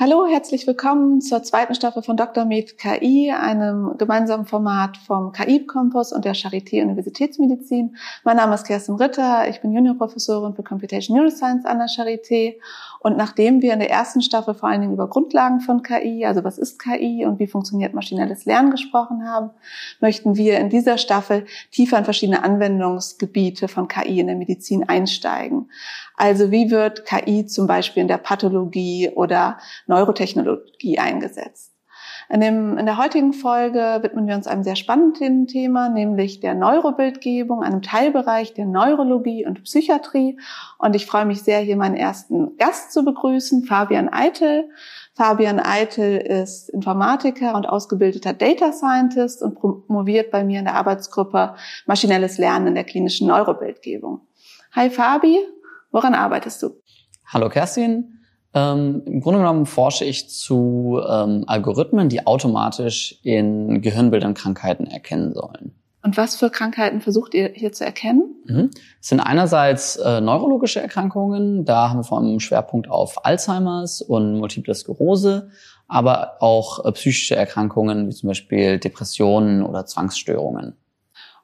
Hallo, herzlich willkommen zur zweiten Staffel von Dr. Med KI, einem gemeinsamen Format vom KI-Campus und der Charité Universitätsmedizin. Mein Name ist Kerstin Ritter, ich bin Juniorprofessorin für Computation Neuroscience an der Charité. Und nachdem wir in der ersten Staffel vor allen Dingen über Grundlagen von KI, also was ist KI und wie funktioniert maschinelles Lernen gesprochen haben, möchten wir in dieser Staffel tiefer in verschiedene Anwendungsgebiete von KI in der Medizin einsteigen. Also wie wird KI zum Beispiel in der Pathologie oder Neurotechnologie eingesetzt? In, dem, in der heutigen Folge widmen wir uns einem sehr spannenden Thema, nämlich der Neurobildgebung, einem Teilbereich der Neurologie und Psychiatrie. Und ich freue mich sehr, hier meinen ersten Gast zu begrüßen, Fabian Eitel. Fabian Eitel ist Informatiker und ausgebildeter Data Scientist und promoviert bei mir in der Arbeitsgruppe Maschinelles Lernen in der klinischen Neurobildgebung. Hi Fabi, Woran arbeitest du? Hallo Kerstin. Ähm, Im Grunde genommen forsche ich zu ähm, Algorithmen, die automatisch in Gehirnbildern Krankheiten erkennen sollen. Und was für Krankheiten versucht ihr hier zu erkennen? Mhm. Es sind einerseits äh, neurologische Erkrankungen, da haben wir vor allem Schwerpunkt auf Alzheimers und Multiple Sklerose, aber auch äh, psychische Erkrankungen wie zum Beispiel Depressionen oder Zwangsstörungen.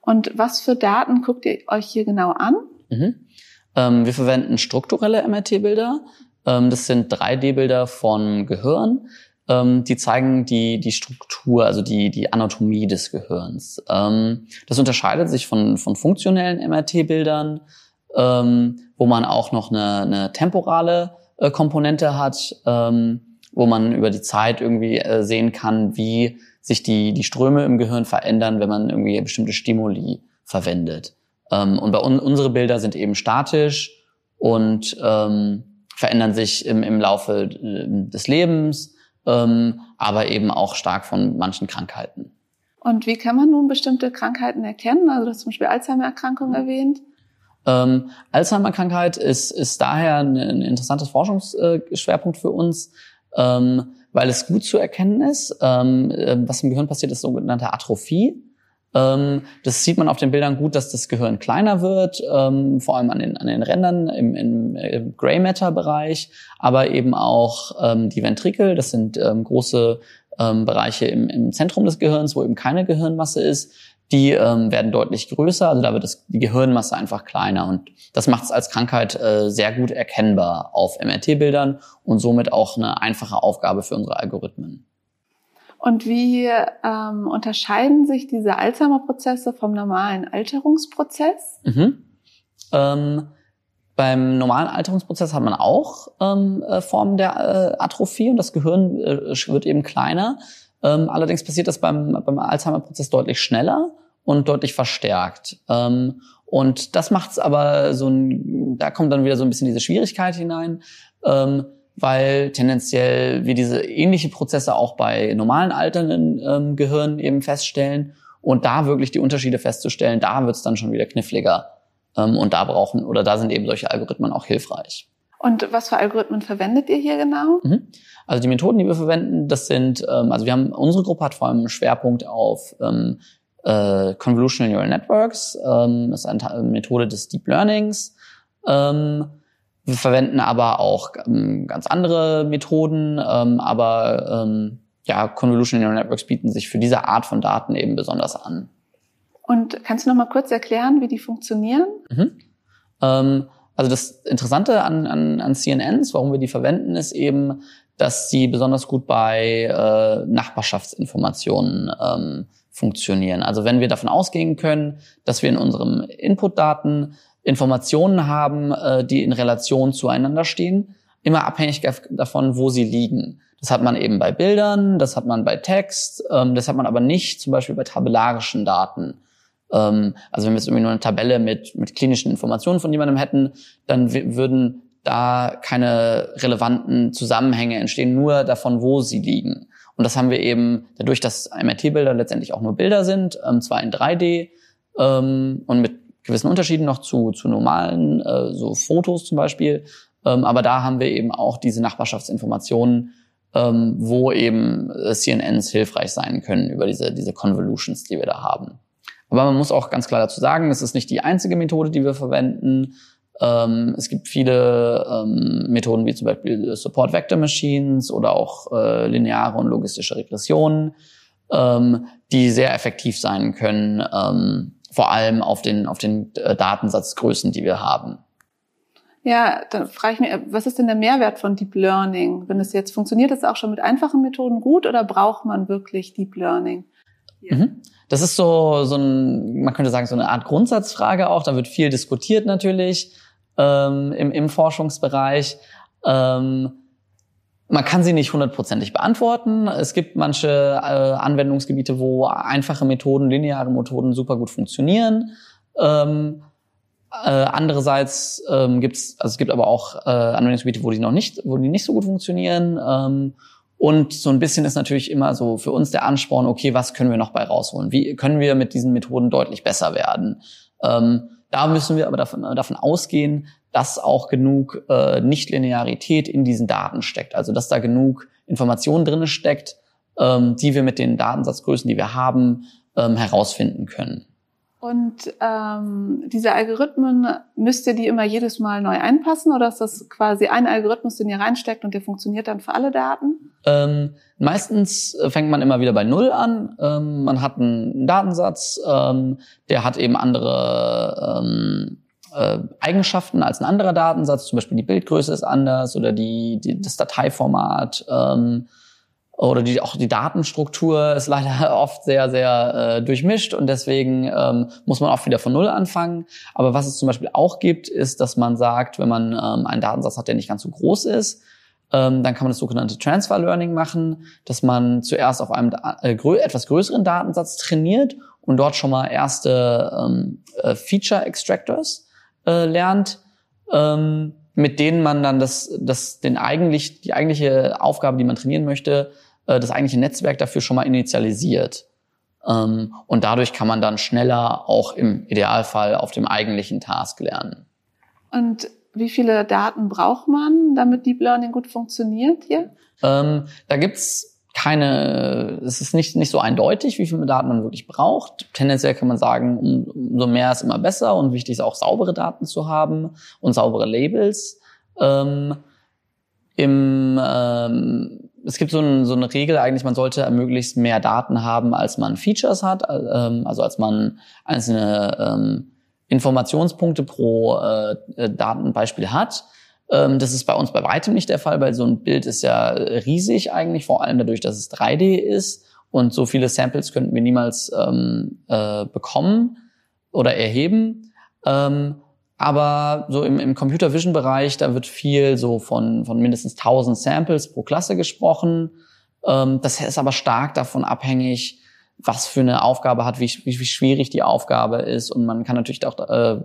Und was für Daten guckt ihr euch hier genau an? Mhm. Ähm, wir verwenden strukturelle MRT-Bilder. Ähm, das sind 3D-Bilder von Gehirn. Ähm, die zeigen die, die Struktur, also die, die Anatomie des Gehirns. Ähm, das unterscheidet sich von, von funktionellen MRT-Bildern, wo man auch noch eine, eine temporale äh, Komponente hat, wo man über die Zeit irgendwie äh, sehen kann, wie sich die, die Ströme im Gehirn verändern, wenn man irgendwie bestimmte Stimuli verwendet. Und bei un unsere Bilder sind eben statisch und ähm, verändern sich im, im Laufe äh, des Lebens, ähm, aber eben auch stark von manchen Krankheiten. Und wie kann man nun bestimmte Krankheiten erkennen? Also du hast zum Beispiel Alzheimer-Erkrankung mhm. erwähnt. Ähm, Alzheimer-Krankheit ist, ist daher ein, ein interessantes Forschungsschwerpunkt für uns, ähm, weil es gut zu erkennen ist. Ähm, äh, was im Gehirn passiert, ist sogenannte Atrophie. Ähm, das sieht man auf den Bildern gut, dass das Gehirn kleiner wird, ähm, vor allem an den, an den Rändern im, im, im Gray Matter Bereich, aber eben auch ähm, die Ventrikel, das sind große Bereiche im, im Zentrum des Gehirns, wo eben keine Gehirnmasse ist, die ähm, werden deutlich größer, also da wird das, die Gehirnmasse einfach kleiner und das macht es als Krankheit äh, sehr gut erkennbar auf MRT-Bildern und somit auch eine einfache Aufgabe für unsere Algorithmen. Und wie ähm, unterscheiden sich diese Alzheimer-Prozesse vom normalen Alterungsprozess? Mhm. Ähm, beim normalen Alterungsprozess hat man auch ähm, äh, Formen der äh, Atrophie und das Gehirn äh, wird eben kleiner. Ähm, allerdings passiert das beim, beim Alzheimer-Prozess deutlich schneller und deutlich verstärkt. Ähm, und das macht es aber so ein, da kommt dann wieder so ein bisschen diese Schwierigkeit hinein. Ähm, weil tendenziell wir diese ähnliche Prozesse auch bei normalen alternden ähm, Gehirnen eben feststellen. Und da wirklich die Unterschiede festzustellen, da wird es dann schon wieder kniffliger. Ähm, und da brauchen, oder da sind eben solche Algorithmen auch hilfreich. Und was für Algorithmen verwendet ihr hier genau? Mhm. Also die Methoden, die wir verwenden, das sind, ähm, also wir haben, unsere Gruppe hat vor allem einen Schwerpunkt auf ähm, äh, Convolutional Neural Networks. Ähm, das ist eine Methode des Deep Learnings. Ähm, wir verwenden aber auch ähm, ganz andere Methoden, ähm, aber ähm, ja, Convolutional Neural Networks bieten sich für diese Art von Daten eben besonders an. Und kannst du noch mal kurz erklären, wie die funktionieren? Mhm. Ähm, also das Interessante an, an, an CNNs, warum wir die verwenden, ist eben, dass sie besonders gut bei äh, Nachbarschaftsinformationen ähm, funktionieren. Also wenn wir davon ausgehen können, dass wir in unseren Inputdaten Informationen haben, äh, die in Relation zueinander stehen, immer abhängig davon, wo sie liegen. Das hat man eben bei Bildern, das hat man bei Text, ähm, das hat man aber nicht zum Beispiel bei tabellarischen Daten. Ähm, also wenn wir jetzt irgendwie nur eine Tabelle mit, mit klinischen Informationen von jemandem hätten, dann würden da keine relevanten Zusammenhänge entstehen, nur davon, wo sie liegen. Und das haben wir eben dadurch, dass MRT-Bilder letztendlich auch nur Bilder sind, ähm, zwar in 3D ähm, und mit gewissen Unterschieden noch zu, zu normalen, äh, so Fotos zum Beispiel. Ähm, aber da haben wir eben auch diese Nachbarschaftsinformationen, ähm, wo eben äh, CNNs hilfreich sein können über diese, diese Convolutions, die wir da haben. Aber man muss auch ganz klar dazu sagen, es ist nicht die einzige Methode, die wir verwenden. Ähm, es gibt viele ähm, Methoden wie zum Beispiel Support Vector Machines oder auch äh, lineare und logistische Regressionen, ähm, die sehr effektiv sein können, ähm, vor allem auf den, auf den äh, Datensatzgrößen, die wir haben. Ja, dann frage ich mich, was ist denn der Mehrwert von Deep Learning? Wenn es jetzt funktioniert, es auch schon mit einfachen Methoden gut oder braucht man wirklich Deep Learning? Ja. Mhm. Das ist so, so ein, man könnte sagen, so eine Art Grundsatzfrage auch. Da wird viel diskutiert natürlich ähm, im, im Forschungsbereich. Ähm, man kann sie nicht hundertprozentig beantworten. Es gibt manche äh, Anwendungsgebiete, wo einfache Methoden, lineare Methoden super gut funktionieren. Ähm, äh, andererseits ähm, gibt's, also es gibt aber auch äh, Anwendungsgebiete, wo die noch nicht, wo die nicht so gut funktionieren. Ähm, und so ein bisschen ist natürlich immer so für uns der Ansporn, okay, was können wir noch bei rausholen? Wie können wir mit diesen Methoden deutlich besser werden? Ähm, da müssen wir aber davon, davon ausgehen, dass auch genug äh, Nichtlinearität in diesen Daten steckt. Also dass da genug Informationen drinne steckt, ähm, die wir mit den Datensatzgrößen, die wir haben, ähm, herausfinden können. Und ähm, diese Algorithmen, müsst ihr die immer jedes Mal neu einpassen oder ist das quasi ein Algorithmus, den ihr reinsteckt und der funktioniert dann für alle Daten? Ähm, meistens fängt man immer wieder bei Null an. Ähm, man hat einen Datensatz, ähm, der hat eben andere ähm, äh, Eigenschaften als ein anderer Datensatz. Zum Beispiel die Bildgröße ist anders oder die, die das Dateiformat. Ähm, oder die, auch die Datenstruktur ist leider oft sehr, sehr äh, durchmischt und deswegen ähm, muss man oft wieder von Null anfangen. Aber was es zum Beispiel auch gibt, ist, dass man sagt, wenn man ähm, einen Datensatz hat, der nicht ganz so groß ist, ähm, dann kann man das sogenannte Transfer Learning machen, dass man zuerst auf einem äh, etwas größeren Datensatz trainiert und dort schon mal erste ähm, äh, Feature Extractors äh, lernt. Ähm, mit denen man dann das, das den eigentlich die eigentliche Aufgabe, die man trainieren möchte, äh, das eigentliche Netzwerk dafür schon mal initialisiert. Ähm, und dadurch kann man dann schneller auch im Idealfall auf dem eigentlichen Task lernen. Und wie viele Daten braucht man, damit Deep Learning gut funktioniert hier? Ähm, da gibt's keine, es ist nicht, nicht so eindeutig, wie viele Daten man wirklich braucht. Tendenziell kann man sagen, umso mehr ist immer besser und wichtig ist auch saubere Daten zu haben und saubere Labels. Ähm, im, ähm, es gibt so, ein, so, eine Regel eigentlich, man sollte möglichst mehr Daten haben, als man Features hat, ähm, also als man einzelne ähm, Informationspunkte pro äh, äh, Datenbeispiel hat. Ähm, das ist bei uns bei weitem nicht der Fall, weil so ein Bild ist ja riesig eigentlich, vor allem dadurch, dass es 3D ist und so viele Samples könnten wir niemals ähm, äh, bekommen oder erheben. Ähm, aber so im, im Computer Vision Bereich, da wird viel so von, von mindestens 1000 Samples pro Klasse gesprochen. Ähm, das ist aber stark davon abhängig, was für eine Aufgabe hat, wie, wie, wie schwierig die Aufgabe ist. Und man kann natürlich auch, äh,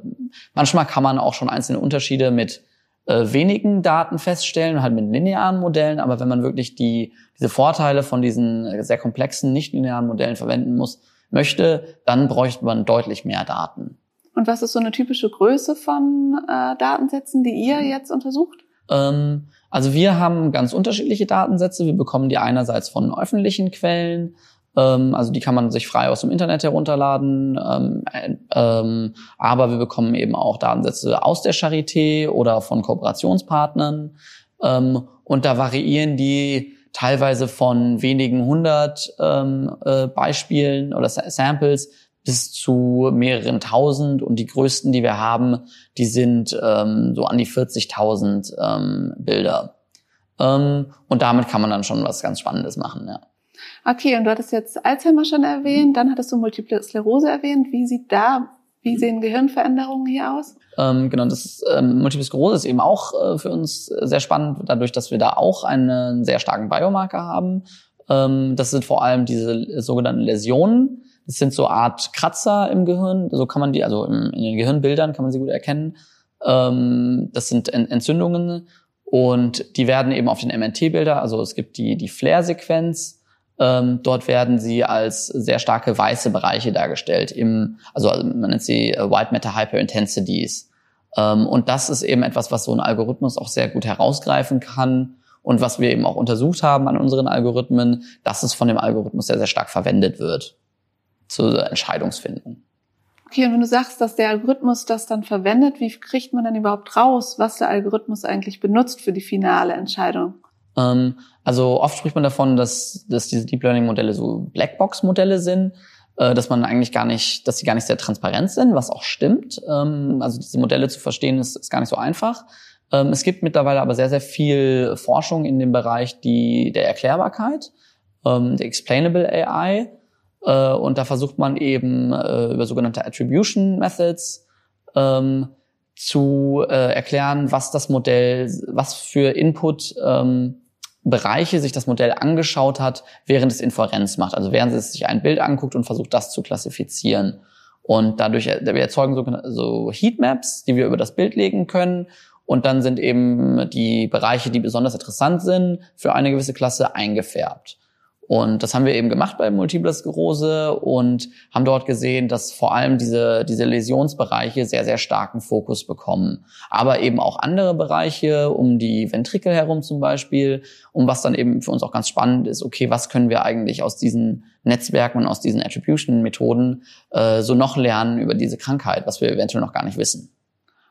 manchmal kann man auch schon einzelne Unterschiede mit äh, wenigen Daten feststellen, halt mit linearen Modellen. Aber wenn man wirklich die, diese Vorteile von diesen sehr komplexen, nicht linearen Modellen verwenden muss, möchte, dann bräuchte man deutlich mehr Daten. Und was ist so eine typische Größe von äh, Datensätzen, die ihr jetzt untersucht? Ähm, also wir haben ganz unterschiedliche Datensätze. Wir bekommen die einerseits von öffentlichen Quellen, also die kann man sich frei aus dem Internet herunterladen, ähm, äh, ähm, aber wir bekommen eben auch Datensätze aus der Charité oder von Kooperationspartnern. Ähm, und da variieren die teilweise von wenigen hundert ähm, äh, Beispielen oder Samples bis zu mehreren tausend und die größten, die wir haben, die sind ähm, so an die 40.000 ähm, Bilder. Ähm, und damit kann man dann schon was ganz Spannendes machen, ja. Okay, und du hattest jetzt Alzheimer schon erwähnt, dann hattest du Multiple Sklerose erwähnt. Wie sieht da, wie sehen Gehirnveränderungen hier aus? Ähm, genau, das ist, ähm, Multiple Sklerose ist eben auch äh, für uns sehr spannend, dadurch, dass wir da auch einen sehr starken Biomarker haben. Ähm, das sind vor allem diese sogenannten Läsionen das sind so Art Kratzer im Gehirn, so kann man die, also in den Gehirnbildern kann man sie gut erkennen. Ähm, das sind Entzündungen und die werden eben auf den MRT-Bilder, also es gibt die, die Flare-Sequenz, ähm, dort werden sie als sehr starke weiße Bereiche dargestellt, im, also man nennt sie äh, White Matter Hyperintensities. Ähm, und das ist eben etwas, was so ein Algorithmus auch sehr gut herausgreifen kann und was wir eben auch untersucht haben an unseren Algorithmen, dass es von dem Algorithmus sehr, sehr stark verwendet wird zur Entscheidungsfindung. Okay, und wenn du sagst, dass der Algorithmus das dann verwendet, wie kriegt man dann überhaupt raus, was der Algorithmus eigentlich benutzt für die finale Entscheidung? Ähm, also oft spricht man davon, dass, dass diese Deep Learning Modelle so Blackbox-Modelle sind, äh, dass man eigentlich gar nicht, dass sie gar nicht sehr transparent sind, was auch stimmt. Ähm, also diese Modelle zu verstehen ist, ist gar nicht so einfach. Ähm, es gibt mittlerweile aber sehr, sehr viel Forschung in dem Bereich die, der Erklärbarkeit, ähm, der Explainable AI. Äh, und da versucht man eben äh, über sogenannte Attribution Methods ähm, zu äh, erklären, was das Modell, was für Input ähm, Bereiche sich das Modell angeschaut hat, während es Inferenz macht. Also während es sich ein Bild anguckt und versucht, das zu klassifizieren. Und dadurch, wir erzeugen so, so Heatmaps, die wir über das Bild legen können. Und dann sind eben die Bereiche, die besonders interessant sind, für eine gewisse Klasse eingefärbt. Und das haben wir eben gemacht bei Multiple Sklerose und haben dort gesehen, dass vor allem diese, diese Läsionsbereiche sehr, sehr starken Fokus bekommen. Aber eben auch andere Bereiche, um die Ventrikel herum zum Beispiel, um was dann eben für uns auch ganz spannend ist, okay, was können wir eigentlich aus diesen Netzwerken und aus diesen Attribution-Methoden äh, so noch lernen über diese Krankheit, was wir eventuell noch gar nicht wissen.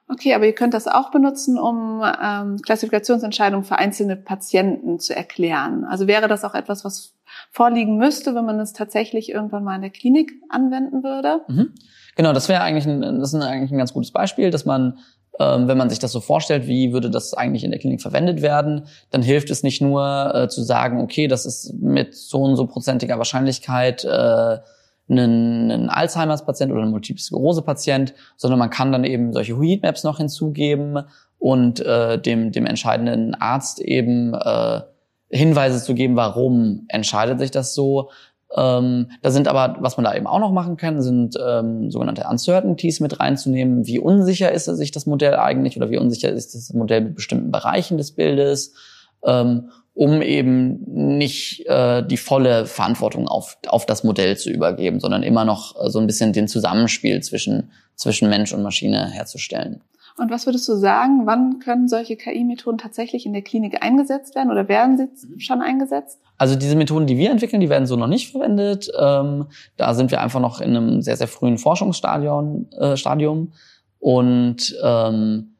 Okay, aber ihr könnt das auch benutzen, um ähm, Klassifikationsentscheidungen für einzelne Patienten zu erklären. Also wäre das auch etwas, was vorliegen müsste, wenn man es tatsächlich irgendwann mal in der Klinik anwenden würde? Mhm. Genau, das wäre eigentlich ein, das ist eigentlich ein ganz gutes Beispiel, dass man ähm, wenn man sich das so vorstellt, wie würde das eigentlich in der Klinik verwendet werden, dann hilft es nicht nur äh, zu sagen, okay, das ist mit so und so prozentiger Wahrscheinlichkeit äh, einen, einen Alzheimer's-Patient oder ein Multiple Sklerose-Patient, sondern man kann dann eben solche Heatmaps noch hinzugeben und äh, dem, dem entscheidenden Arzt eben äh, Hinweise zu geben, warum entscheidet sich das so. Ähm, da sind aber, was man da eben auch noch machen kann, sind ähm, sogenannte Uncertainties mit reinzunehmen. Wie unsicher ist sich das Modell eigentlich oder wie unsicher ist das Modell mit bestimmten Bereichen des Bildes? Ähm, um eben nicht äh, die volle Verantwortung auf, auf das Modell zu übergeben, sondern immer noch äh, so ein bisschen den Zusammenspiel zwischen, zwischen Mensch und Maschine herzustellen. Und was würdest du sagen, wann können solche KI-Methoden tatsächlich in der Klinik eingesetzt werden oder werden sie mhm. schon eingesetzt? Also diese Methoden, die wir entwickeln, die werden so noch nicht verwendet. Ähm, da sind wir einfach noch in einem sehr, sehr frühen Forschungsstadium. Äh, Stadium. Und ähm,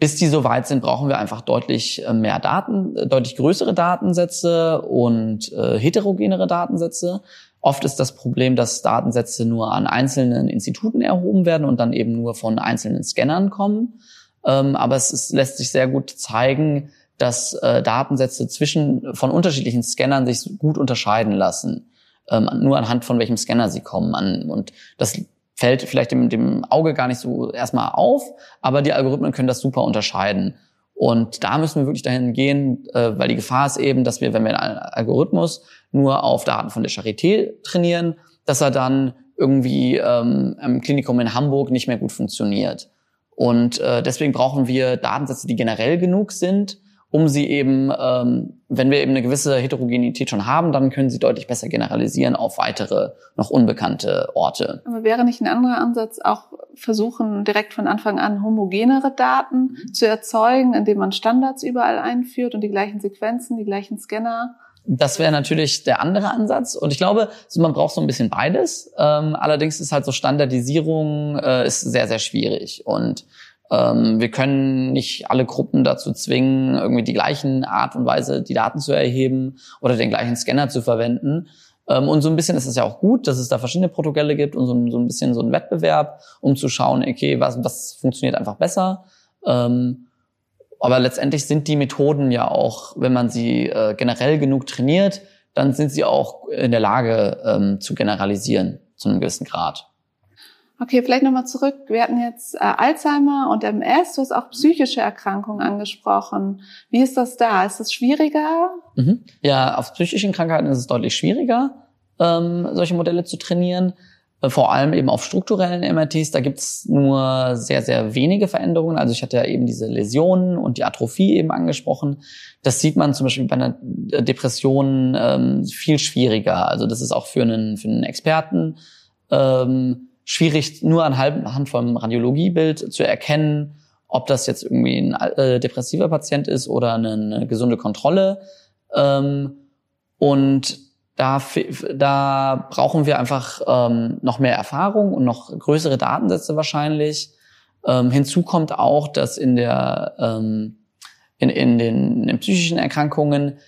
bis die so weit sind, brauchen wir einfach deutlich äh, mehr Daten, äh, deutlich größere Datensätze und äh, heterogenere Datensätze. Oft ist das Problem, dass Datensätze nur an einzelnen Instituten erhoben werden und dann eben nur von einzelnen Scannern kommen. Ähm, aber es ist, lässt sich sehr gut zeigen, dass äh, Datensätze zwischen von unterschiedlichen Scannern sich gut unterscheiden lassen. Ähm, nur anhand von welchem Scanner sie kommen. An, und das fällt vielleicht dem, dem Auge gar nicht so erstmal auf, aber die Algorithmen können das super unterscheiden. Und da müssen wir wirklich dahin gehen, äh, weil die Gefahr ist eben, dass wir, wenn wir einen Algorithmus nur auf Daten von der Charité trainieren, dass er dann irgendwie ähm, im Klinikum in Hamburg nicht mehr gut funktioniert. Und äh, deswegen brauchen wir Datensätze, die generell genug sind, um sie eben, ähm, wenn wir eben eine gewisse Heterogenität schon haben, dann können sie deutlich besser generalisieren auf weitere, noch unbekannte Orte. Aber wäre nicht ein anderer Ansatz auch versuchen, direkt von Anfang an homogenere Daten mhm. zu erzeugen, indem man Standards überall einführt und die gleichen Sequenzen, die gleichen Scanner? Das wäre natürlich der andere Ansatz. Und ich glaube, man braucht so ein bisschen beides. Ähm, allerdings ist halt so Standardisierung äh, ist sehr, sehr schwierig. Und wir können nicht alle Gruppen dazu zwingen, irgendwie die gleichen Art und Weise die Daten zu erheben oder den gleichen Scanner zu verwenden. Ähm, und so ein bisschen ist es ja auch gut, dass es da verschiedene Protokolle gibt und so, ein bisschen so ein Wettbewerb, um zu schauen, okay, was, was funktioniert einfach besser. Ähm, aber letztendlich sind die Methoden ja auch, wenn man sie äh, generell genug trainiert, dann sind sie auch in der Lage ähm, zu generalisieren zu einem gewissen Grad. Okay, vielleicht nochmal zurück. Wir hatten jetzt äh, Alzheimer und MS. Du hast auch psychische Erkrankungen angesprochen. Wie ist das da? Ist das schwieriger? Mhm. Ja, auf psychischen Krankheiten ist es deutlich schwieriger, ähm, solche Modelle zu trainieren. Äh, vor allem eben auf strukturellen MRTs. Da gibt's nur sehr, sehr wenige Veränderungen. Also ich hatte ja eben diese Läsionen und die Atrophie eben angesprochen. Das sieht man zum Beispiel bei einer Depression ähm, viel schwieriger. Also das ist auch für einen, für einen Experten ähm, schwierig, nur anhand vom Radiologiebild zu erkennen, ob das jetzt irgendwie ein äh, depressiver Patient ist oder eine, eine gesunde Kontrolle. Ähm, und da, da brauchen wir einfach ähm, noch mehr Erfahrung und noch größere Datensätze wahrscheinlich. Ähm, hinzu kommt auch, dass in der ähm, in, in, den, in den psychischen Erkrankungen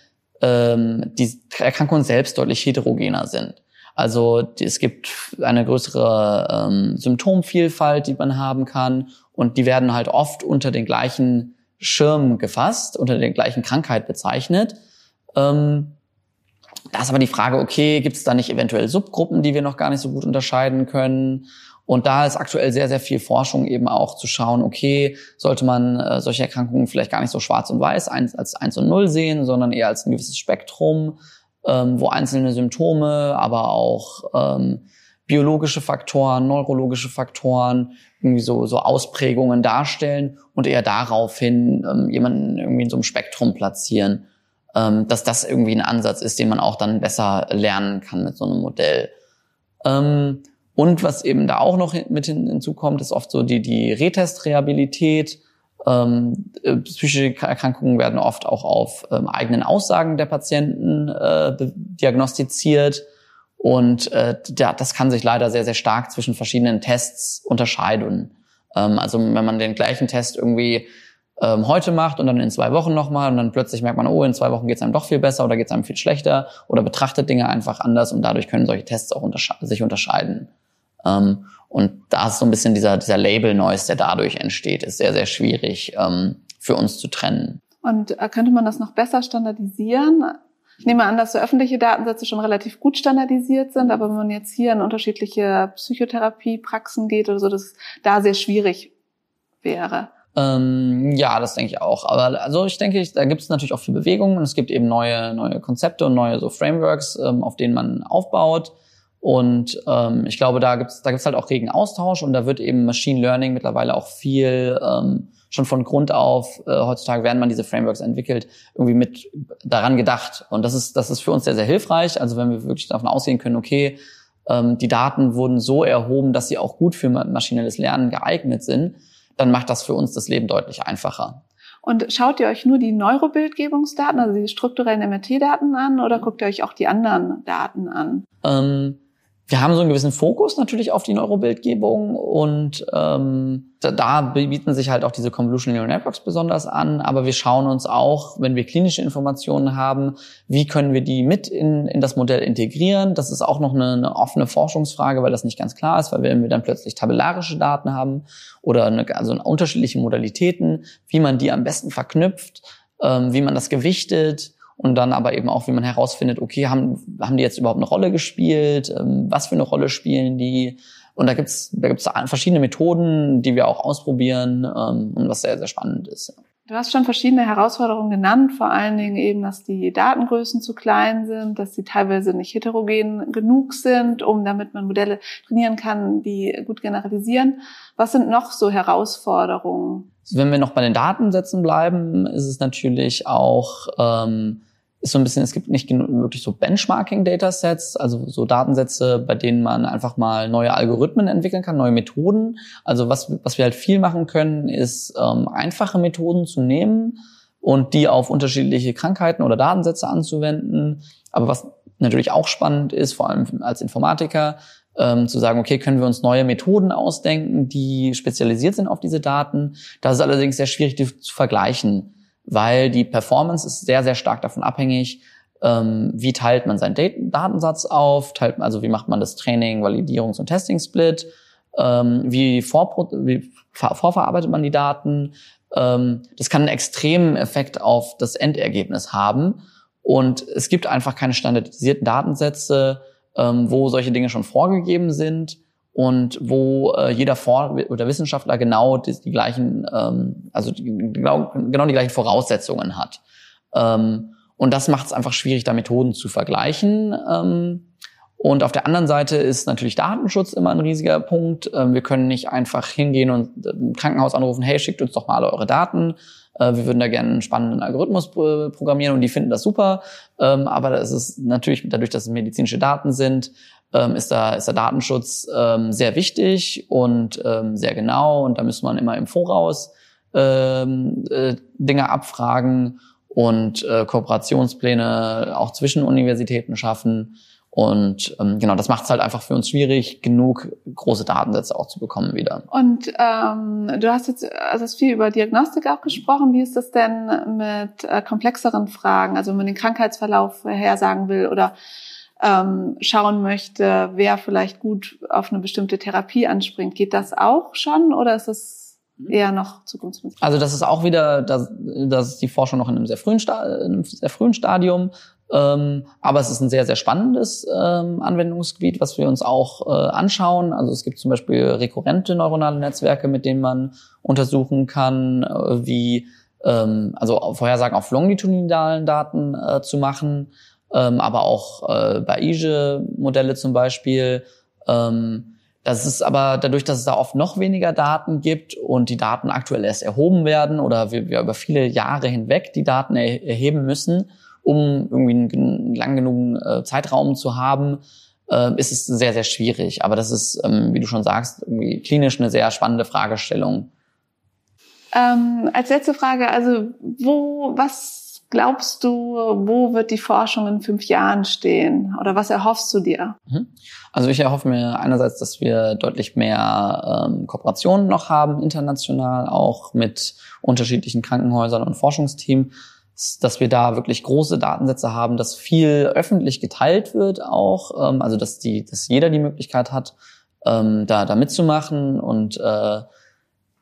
ähm, die Erkrankungen selbst deutlich heterogener sind. Also es gibt eine größere ähm, Symptomvielfalt, die man haben kann und die werden halt oft unter den gleichen Schirm gefasst, unter der gleichen Krankheit bezeichnet. Ähm, da ist aber die Frage, okay, gibt es da nicht eventuell Subgruppen, die wir noch gar nicht so gut unterscheiden können? Und da ist aktuell sehr, sehr viel Forschung eben auch zu schauen, okay, sollte man äh, solche Erkrankungen vielleicht gar nicht so schwarz und weiß eins, als eins und null sehen, sondern eher als ein gewisses Spektrum, ähm, wo einzelne Symptome, aber auch ähm, biologische Faktoren, neurologische Faktoren, irgendwie so, so Ausprägungen darstellen und eher daraufhin ähm, jemanden irgendwie in so einem Spektrum platzieren, ähm, dass das irgendwie ein Ansatz ist, den man auch dann besser lernen kann mit so einem Modell. Ähm, und was eben da auch noch mit hinzukommt, ist oft so die, die Retest-Reabilität. Ähm, äh, psychische Erkrankungen werden oft auch auf ähm, eigenen Aussagen der Patienten äh, diagnostiziert. Und äh, ja, das kann sich leider sehr, sehr stark zwischen verschiedenen Tests unterscheiden. Ähm, also wenn man den gleichen Test irgendwie ähm, heute macht und dann in zwei Wochen nochmal und dann plötzlich merkt man, oh, in zwei Wochen geht es einem doch viel besser oder geht es einem viel schlechter oder betrachtet Dinge einfach anders und dadurch können solche Tests auch untersche sich unterscheiden. Ähm, und da ist so ein bisschen dieser, dieser Label-Noise, der dadurch entsteht, ist sehr, sehr schwierig ähm, für uns zu trennen. Und äh, könnte man das noch besser standardisieren? Ich nehme an, dass so öffentliche Datensätze schon relativ gut standardisiert sind, aber wenn man jetzt hier in unterschiedliche Psychotherapiepraxen geht oder so, dass da sehr schwierig wäre. Ähm, ja, das denke ich auch. Aber also ich denke, da gibt es natürlich auch viel Bewegung und es gibt eben neue, neue Konzepte und neue so Frameworks, ähm, auf denen man aufbaut. Und ähm, ich glaube, da gibt's da gibt's halt auch regen Austausch und da wird eben Machine Learning mittlerweile auch viel ähm, schon von Grund auf, äh, heutzutage werden man diese Frameworks entwickelt, irgendwie mit daran gedacht. Und das ist, das ist für uns sehr, sehr hilfreich. Also wenn wir wirklich davon ausgehen können, okay, ähm, die Daten wurden so erhoben, dass sie auch gut für maschinelles Lernen geeignet sind, dann macht das für uns das Leben deutlich einfacher. Und schaut ihr euch nur die Neurobildgebungsdaten, also die strukturellen MRT-Daten an, oder guckt ihr euch auch die anderen Daten an? Ähm, wir haben so einen gewissen Fokus natürlich auf die Neurobildgebung und ähm, da, da bieten sich halt auch diese Convolutional Neural Networks besonders an, aber wir schauen uns auch, wenn wir klinische Informationen haben, wie können wir die mit in, in das Modell integrieren. Das ist auch noch eine, eine offene Forschungsfrage, weil das nicht ganz klar ist, weil wenn wir dann plötzlich tabellarische Daten haben oder eine, also unterschiedliche Modalitäten, wie man die am besten verknüpft, ähm, wie man das gewichtet und dann aber eben auch, wie man herausfindet, okay, haben, haben die jetzt überhaupt eine Rolle gespielt? Ähm, was für eine Rolle spielen die? Und da gibt's da gibt's verschiedene Methoden, die wir auch ausprobieren ähm, und was sehr, sehr spannend ist. Du hast schon verschiedene Herausforderungen genannt, vor allen Dingen eben, dass die Datengrößen zu klein sind, dass sie teilweise nicht heterogen genug sind, um damit man Modelle trainieren kann, die gut generalisieren. Was sind noch so Herausforderungen? Wenn wir noch bei den Datensätzen bleiben, ist es natürlich auch ähm, ist so ein bisschen, es gibt nicht wirklich so Benchmarking-Datasets, also so Datensätze, bei denen man einfach mal neue Algorithmen entwickeln kann, neue Methoden. Also was, was wir halt viel machen können, ist ähm, einfache Methoden zu nehmen und die auf unterschiedliche Krankheiten oder Datensätze anzuwenden. Aber was natürlich auch spannend ist, vor allem als Informatiker, ähm, zu sagen, okay, können wir uns neue Methoden ausdenken, die spezialisiert sind auf diese Daten. Das ist allerdings sehr schwierig die zu vergleichen weil die Performance ist sehr, sehr stark davon abhängig, ähm, wie teilt man seinen Datensatz auf, teilt, also wie macht man das Training, Validierungs- und Testing-Split, ähm, wie, vor, wie vorverarbeitet man die Daten. Ähm, das kann einen extremen Effekt auf das Endergebnis haben. Und es gibt einfach keine standardisierten Datensätze, wo solche Dinge schon vorgegeben sind und wo äh, jeder Vor oder Wissenschaftler genau die, die gleichen, ähm, also die, genau, genau die gleichen Voraussetzungen hat. Ähm, und das macht es einfach schwierig, da Methoden zu vergleichen. Ähm, und auf der anderen Seite ist natürlich Datenschutz immer ein riesiger Punkt. Ähm, wir können nicht einfach hingehen und ein Krankenhaus anrufen, hey, schickt uns doch mal alle eure Daten. Äh, wir würden da gerne einen spannenden Algorithmus programmieren und die finden das super. Ähm, aber das ist natürlich dadurch, dass es medizinische Daten sind, ähm, ist, da, ist der Datenschutz ähm, sehr wichtig und ähm, sehr genau und da muss man immer im Voraus ähm, äh, Dinge abfragen und äh, Kooperationspläne auch zwischen Universitäten schaffen. Und ähm, genau, das macht es halt einfach für uns schwierig, genug große Datensätze auch zu bekommen wieder. Und ähm, du hast jetzt also hast viel über Diagnostik auch gesprochen. Wie ist das denn mit äh, komplexeren Fragen? Also wenn man den Krankheitsverlauf vorhersagen will oder ähm, schauen möchte, wer vielleicht gut auf eine bestimmte Therapie anspringt, geht das auch schon oder ist es eher noch zukunftsmusik? Also das ist auch wieder, das, das ist die Forschung noch in einem sehr frühen, Sta in einem sehr frühen Stadium. Ähm, aber es ist ein sehr, sehr spannendes ähm, Anwendungsgebiet, was wir uns auch äh, anschauen. Also es gibt zum Beispiel rekurrente neuronale Netzwerke, mit denen man untersuchen kann, äh, wie ähm, also Vorhersagen auf longitudinalen Daten äh, zu machen, ähm, aber auch äh, Bayesian-Modelle zum Beispiel. Ähm, das ist aber dadurch, dass es da oft noch weniger Daten gibt und die Daten aktuell erst erhoben werden oder wir, wir über viele Jahre hinweg die Daten er erheben müssen, um irgendwie einen lang genug äh, Zeitraum zu haben, äh, ist es sehr, sehr schwierig. Aber das ist, ähm, wie du schon sagst, irgendwie klinisch eine sehr spannende Fragestellung. Ähm, als letzte Frage, also wo, was glaubst du, wo wird die Forschung in fünf Jahren stehen? Oder was erhoffst du dir? Mhm. Also ich erhoffe mir einerseits, dass wir deutlich mehr ähm, Kooperationen noch haben, international, auch mit unterschiedlichen Krankenhäusern und Forschungsteams dass wir da wirklich große Datensätze haben, dass viel öffentlich geteilt wird auch, ähm, also dass die, dass jeder die Möglichkeit hat, ähm, da, da mitzumachen und äh,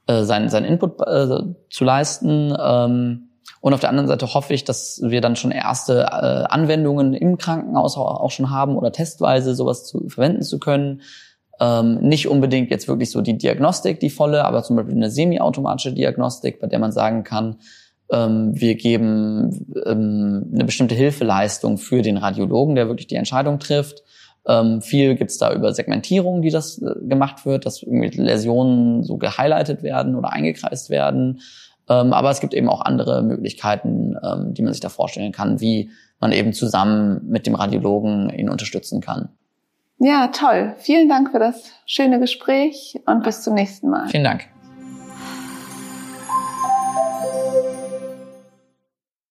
äh, seinen, seinen Input äh, zu leisten. Ähm, und auf der anderen Seite hoffe ich, dass wir dann schon erste äh, Anwendungen im Krankenhaus auch schon haben oder testweise sowas zu, verwenden zu können. Ähm, nicht unbedingt jetzt wirklich so die Diagnostik, die volle, aber zum Beispiel eine semi-automatische Diagnostik, bei der man sagen kann, ähm, wir geben ähm, eine bestimmte Hilfeleistung für den Radiologen, der wirklich die Entscheidung trifft. Ähm, viel gibt's da über Segmentierung, die das äh, gemacht wird, dass irgendwie Läsionen so gehighlightet werden oder eingekreist werden. Ähm, aber es gibt eben auch andere Möglichkeiten, ähm, die man sich da vorstellen kann, wie man eben zusammen mit dem Radiologen ihn unterstützen kann. Ja, toll. Vielen Dank für das schöne Gespräch und bis zum nächsten Mal. Vielen Dank.